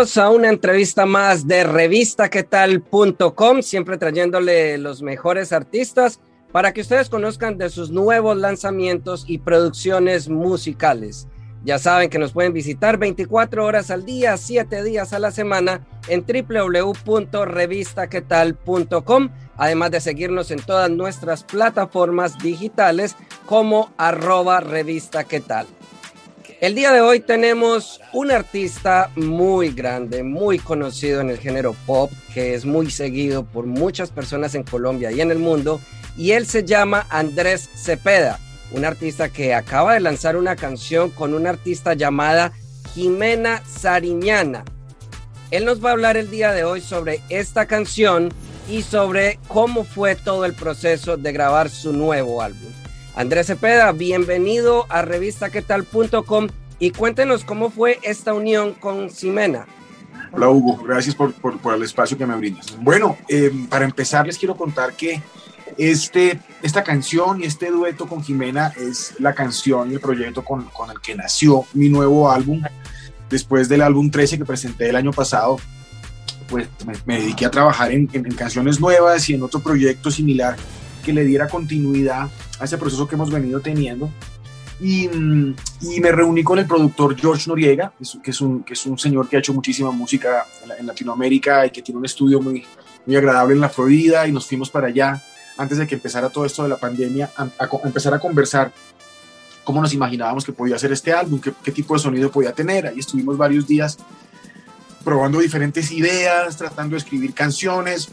A una entrevista más de revistaquetal.com, siempre trayéndole los mejores artistas para que ustedes conozcan de sus nuevos lanzamientos y producciones musicales. Ya saben que nos pueden visitar 24 horas al día, 7 días a la semana en www.revistaquetal.com, además de seguirnos en todas nuestras plataformas digitales como arroba revista El día de hoy tenemos un artista muy grande, muy conocido en el género pop, que es muy seguido por muchas personas en Colombia y en el mundo, y él se llama Andrés Cepeda un artista que acaba de lanzar una canción con una artista llamada Jimena Sariñana. Él nos va a hablar el día de hoy sobre esta canción y sobre cómo fue todo el proceso de grabar su nuevo álbum. Andrés Cepeda, bienvenido a revistaquetal.com y cuéntenos cómo fue esta unión con Jimena. Hola Hugo, gracias por, el espacio que me brindas. Bueno, eh, para empezar les quiero contar que este, esta canción y este dueto con Jimena es la canción y el proyecto con, con el que nació mi nuevo álbum. Después del álbum 13 que presenté el año pasado, pues me, dediqué a trabajar en, en, canciones nuevas y en otro proyecto similar que le diera continuidad a ese proceso que hemos venido teniendo. Y, y, me reuní con el productor George Noriega, que es, un, que es un señor que ha hecho muchísima música en, Latinoamérica y que tiene un estudio muy, muy agradable en la Florida y nos fuimos para allá antes de que empezara todo esto de la pandemia, a, empezar a conversar cómo nos imaginábamos que podía ser este álbum, qué, qué tipo de sonido podía tener. Ahí estuvimos varios días probando diferentes ideas, tratando de escribir canciones.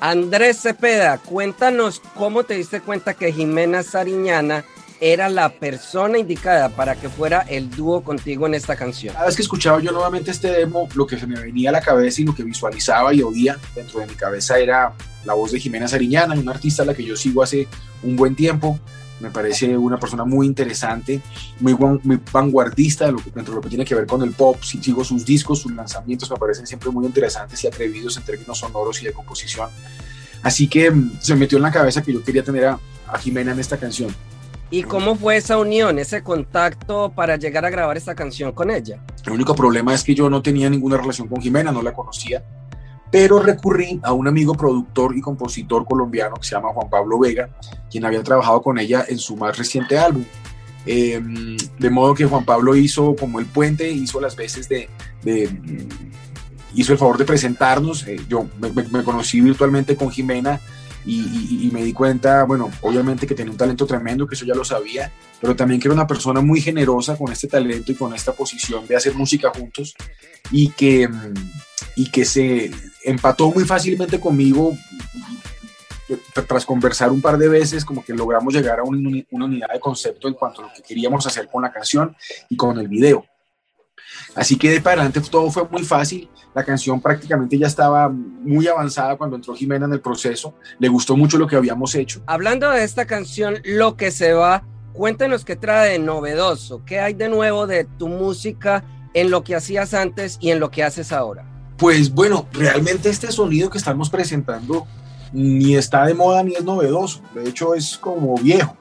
Andrés Cepeda, cuéntanos cómo te diste cuenta que Jimena Sariñana era la persona indicada para que fuera el dúo contigo en esta canción. Cada vez que escuchaba yo nuevamente este demo, lo que me venía a la cabeza y lo que visualizaba y oía dentro de mi cabeza era la voz de Jimena Sariñana, una artista a la que yo sigo hace un buen tiempo. Me parece una persona muy interesante, muy, muy vanguardista de lo que, dentro de lo que tiene que ver con el pop. Si sigo sus discos, sus lanzamientos me parecen siempre muy interesantes y atrevidos en términos sonoros y de composición. Así que mm, se me metió en la cabeza que yo quería tener a, a Jimena en esta canción. ¿Y cómo fue esa unión, ese contacto para llegar a grabar esta canción con ella? El único problema es que yo no tenía ninguna relación con Jimena, no la conocía, pero recurrí a un amigo productor y compositor colombiano que se llama Juan Pablo Vega, quien había trabajado con ella en su más reciente álbum. Em, de modo que Juan Pablo hizo como el puente, hizo las veces de, hizo el favor de presentarnos. Eh, yo me, conocí virtualmente con Jimena y, me di cuenta, bueno, obviamente que tenía un talento tremendo, que eso ya lo sabía, pero también que era una persona muy generosa con este talento y con esta posición de hacer música juntos y que, y que se empató muy fácilmente conmigo tras conversar un par de veces, como que logramos llegar a una unidad de concepto en cuanto a lo que queríamos hacer con la canción y con el video. Así que de para adelante todo fue muy fácil. La canción prácticamente ya estaba muy avanzada cuando entró Jimena en el proceso. Le gustó mucho lo que habíamos hecho. Hablando de esta canción, Lo que se va, cuéntanos qué trae de novedoso, qué hay de nuevo de tu música en lo que hacías antes y en lo que haces ahora. Pues bueno, realmente este sonido que estamos presentando ni está de moda ni es novedoso. De hecho es como viejo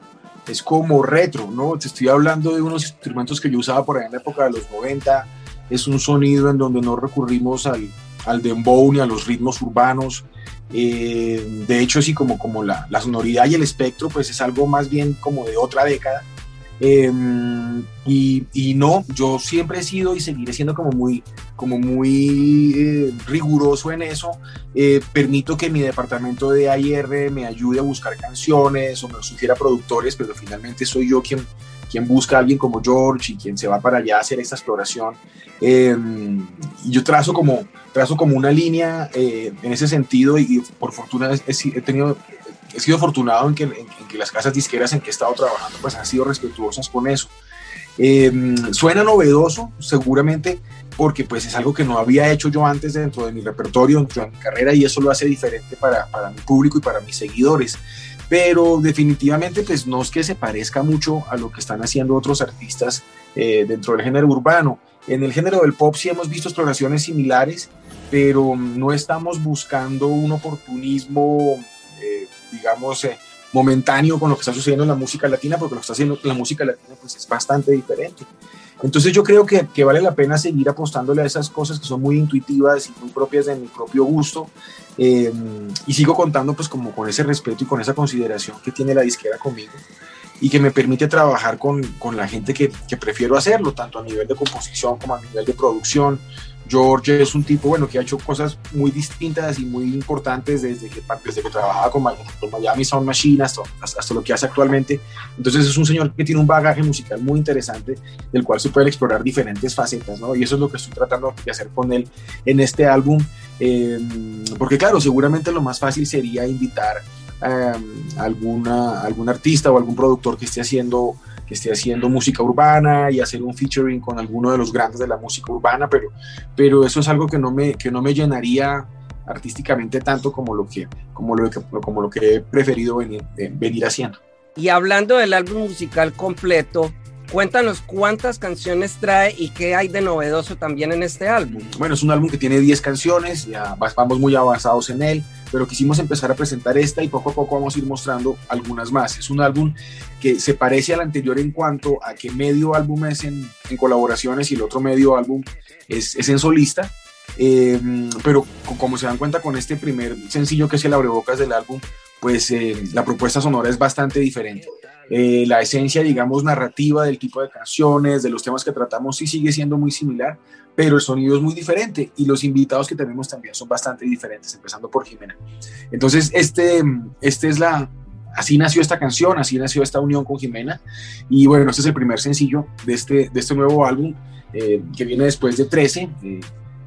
es como retro, ¿no? Te estoy hablando de unos instrumentos que yo usaba por ahí en la época de los 90. Es un sonido en donde no recurrimos al, al dembow ni a los ritmos urbanos. Eh, de hecho, sí, como, como la, la, sonoridad y el espectro, pues es algo más bien como de otra década. Em, y, no, yo siempre he sido y seguiré siendo como muy, como muy eh, riguroso en eso. Eh, permito que mi departamento de AIR me ayude a buscar canciones o me sugiera productores, pero finalmente soy yo quien, quien busca a alguien como George y quien se va para allá a hacer esta exploración. Em, y yo trazo como, trazo como una línea eh, en ese sentido y, por fortuna he, he tenido he sido afortunado en que, que, las casas disqueras en que he estado trabajando pues han sido respetuosas con eso. Em, suena novedoso, seguramente, porque pues es algo que no había hecho yo antes dentro de mi repertorio, dentro de mi carrera, y eso lo hace diferente para, para mi público y para mis seguidores. Pero definitivamente pues no es que se parezca mucho a lo que están haciendo otros artistas eh, dentro del género urbano. En el género del pop sí hemos visto exploraciones similares, pero no estamos buscando un oportunismo, eh, digamos, eh, momentáneo con lo que está sucediendo en la música latina, porque lo que está haciendo la música latina pues, es bastante diferente. Entonces yo creo que, que, vale la pena seguir apostándole a esas cosas que son muy intuitivas y muy propias de mi propio gusto. Eh, y sigo contando pues como con ese respeto y con esa consideración que tiene la disquera conmigo y que me permite trabajar con, con la gente que, que, prefiero hacerlo, tanto a nivel de composición como a nivel de producción, George es un tipo, bueno, que ha hecho cosas muy distintas y muy importantes desde que, desde que trabajaba con, Miami Sound Machine hasta, lo que hace actualmente. Entonces es un señor que tiene un bagaje musical muy interesante del cual se puede explorar diferentes facetas, ¿no? Y eso es lo que estoy tratando de hacer con él en este álbum. Eh, porque claro, seguramente lo más fácil sería invitar a alguna, algún artista o algún productor que esté haciendo que esté haciendo música urbana y hacer un featuring con alguno de los grandes de la música urbana, pero, pero eso es algo que no me, que no me llenaría artísticamente tanto como lo que, como lo que, como lo que he preferido venir, eh, venir haciendo. Y hablando del álbum musical completo, Cuéntanos cuántas canciones trae y qué hay de novedoso también en este álbum. Bueno, es un álbum que tiene 10 canciones, ya vamos muy avanzados en él, pero quisimos empezar a presentar esta y poco a poco vamos a ir mostrando algunas más. Es un álbum que se parece al anterior en cuanto a que medio álbum es en, colaboraciones y el otro medio álbum es, es en solista. Eh, pero como se dan cuenta con este primer sencillo que es el abrebocas del álbum, pues eh, la propuesta sonora es bastante diferente. Eh, la esencia, digamos, narrativa del tipo de canciones, de los temas que tratamos, sí sigue siendo muy similar, pero el sonido es muy diferente y los invitados que tenemos también son bastante diferentes, empezando por Jimena. Entonces, este, este es la, así nació esta canción, así nació esta unión con Jimena y bueno, este es el primer sencillo de este, de este nuevo álbum eh, que viene después de 13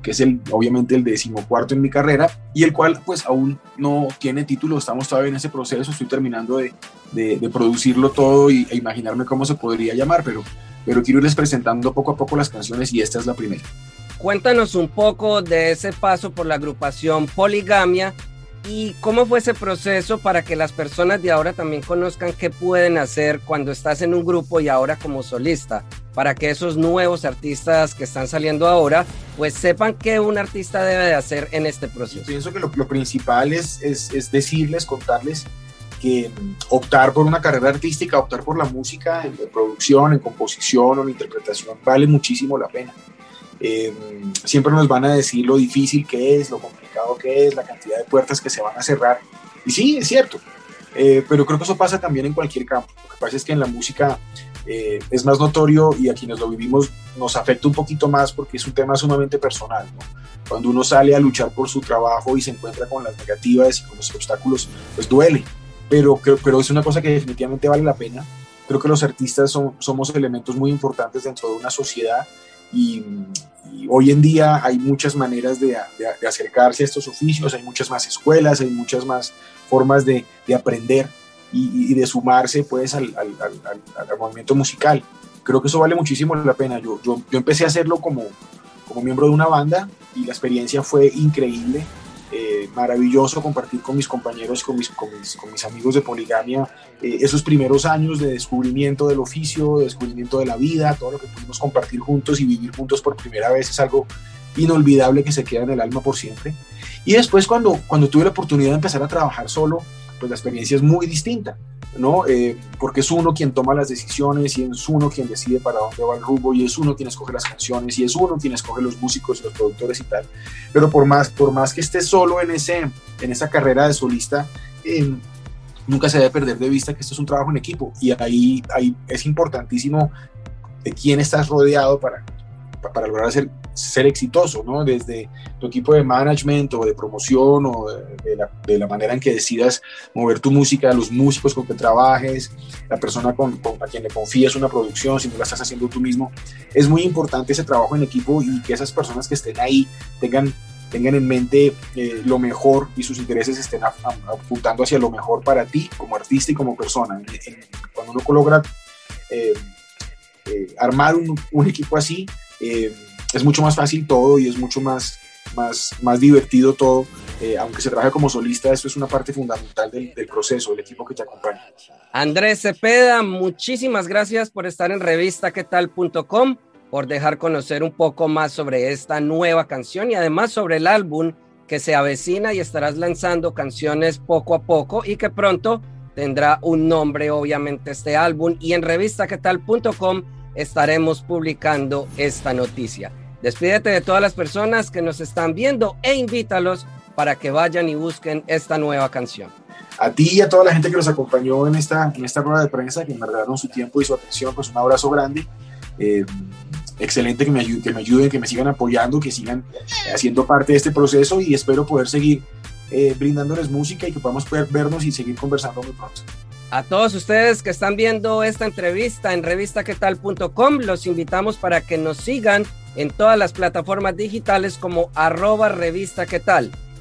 que es el, obviamente el decimocuarto en mi carrera, y el cual pues aún no tiene título, estamos todavía en ese proceso, estoy terminando de, de, producirlo todo y, e imaginarme cómo se podría llamar, pero, pero quiero irles presentando poco a poco las canciones y esta es la primera. Cuéntanos un poco de ese paso por la agrupación Poligamia y cómo fue ese proceso para que las personas de ahora también conozcan qué pueden hacer cuando estás en un grupo y ahora como solista para que esos nuevos artistas que están saliendo ahora, pues sepan qué un artista debe de hacer en este proceso. pienso que lo, principal es, es, decirles, contarles que mm, optar por una carrera artística, optar por la música en, producción, en composición o en interpretación, vale muchísimo la pena. Eh, siempre nos van a decir lo difícil que es, lo complicado que es, la cantidad de puertas que se van a cerrar. Y sí, es cierto, eh, pero creo que eso pasa también en cualquier campo. Lo que pasa es que en la música eh, es más notorio y a quienes lo vivimos nos afecta un poquito más porque es un tema sumamente personal. Cuando uno sale a luchar por su trabajo y se encuentra con las negativas y con los obstáculos, pues duele. Pero, pero es una cosa que definitivamente vale la pena. Creo que los artistas son, somos elementos muy importantes dentro de una sociedad y, hoy en día hay muchas maneras de, acercarse a estos oficios, hay muchas más escuelas, hay muchas más formas de, de aprender y, de sumarse pues al, movimiento musical. Creo que eso vale muchísimo la pena. Yo, yo, yo, empecé a hacerlo como, como miembro de una banda y la experiencia fue increíble, eh, maravilloso compartir con mis compañeros, con mis, con mis, amigos de poligamia, eh, esos primeros años de descubrimiento del oficio, de descubrimiento de la vida, todo lo que pudimos compartir juntos y vivir juntos por primera vez es algo inolvidable que se queda en el alma por siempre. Y después cuando, cuando tuve la oportunidad de empezar a trabajar solo, pues la experiencia es muy distinta, ¿no? Eh, porque es uno quien toma las decisiones y es uno quien decide para dónde va el rumbo y es uno quien escoge las canciones y es uno quien escoge los músicos y los productores y tal. Pero por más, por más que esté solo en, ese, en esa carrera de solista, eh, nunca se debe perder de vista que esto es un trabajo en equipo y ahí, ahí es importantísimo de quién estás rodeado para, para lograr ser, ser exitoso, ¿no? Desde tu equipo de management o de promoción o de, la, de la, manera en que decidas mover tu música, los músicos con que trabajes, la persona con, con, a quien le confías una producción, si no la estás haciendo tú mismo. Es muy importante ese trabajo en equipo y que esas personas que estén ahí tengan tengan en mente eh, lo mejor y sus intereses estén apuntando hacia lo mejor para ti como artista y como persona. Cuando uno logra eh, eh, armar un, un, equipo así, es mucho más fácil todo y es mucho más, más, más divertido todo. aunque se trabaje como solista, eso es una parte fundamental del, del proceso, del equipo que te acompaña. Andrés Cepeda, muchísimas gracias por estar en revistaquetal.com por dejar conocer un poco más sobre esta nueva canción y además sobre el álbum que se avecina y estarás lanzando canciones poco a poco y que pronto tendrá un nombre obviamente este álbum y en revistaquetal.com estaremos publicando esta noticia. Despídete de todas las personas que nos están viendo e invítalos para que vayan y busquen esta nueva canción. A ti y a toda la gente que nos acompañó en esta, en esta rueda de prensa, que me regalaron su tiempo y su atención, pues un abrazo grande. Eh, excelente que me, ayuden, que me ayuden, que me sigan apoyando, que sigan haciendo parte de este proceso y espero poder seguir eh, brindándoles música y que podamos poder vernos y seguir conversando muy pronto. A todos ustedes que están viendo esta entrevista en revistaquetal.com, los invitamos para que nos sigan en todas las plataformas digitales como arroba revista.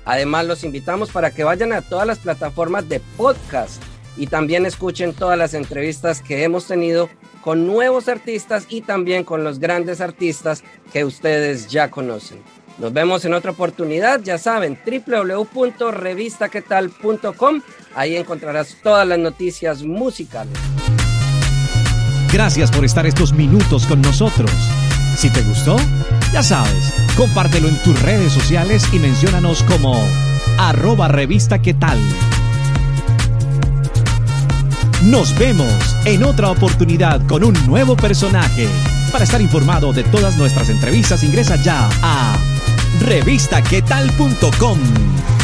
Además, los invitamos para que vayan a todas las plataformas de podcast y también escuchen todas las entrevistas que hemos tenido con nuevos artistas y también con los grandes artistas que ustedes ya conocen. Nos vemos en otra oportunidad, ya saben, www.revistaquetal.com. Ahí encontrarás todas las noticias musicales. Gracias por estar estos minutos con nosotros. Si te gustó, ya sabes, compártelo en tus redes sociales y menciónanos como arroba revista. Nos vemos en otra oportunidad con un nuevo personaje. Para estar informado de todas nuestras entrevistas, ingresa ya a revistaquetal.com.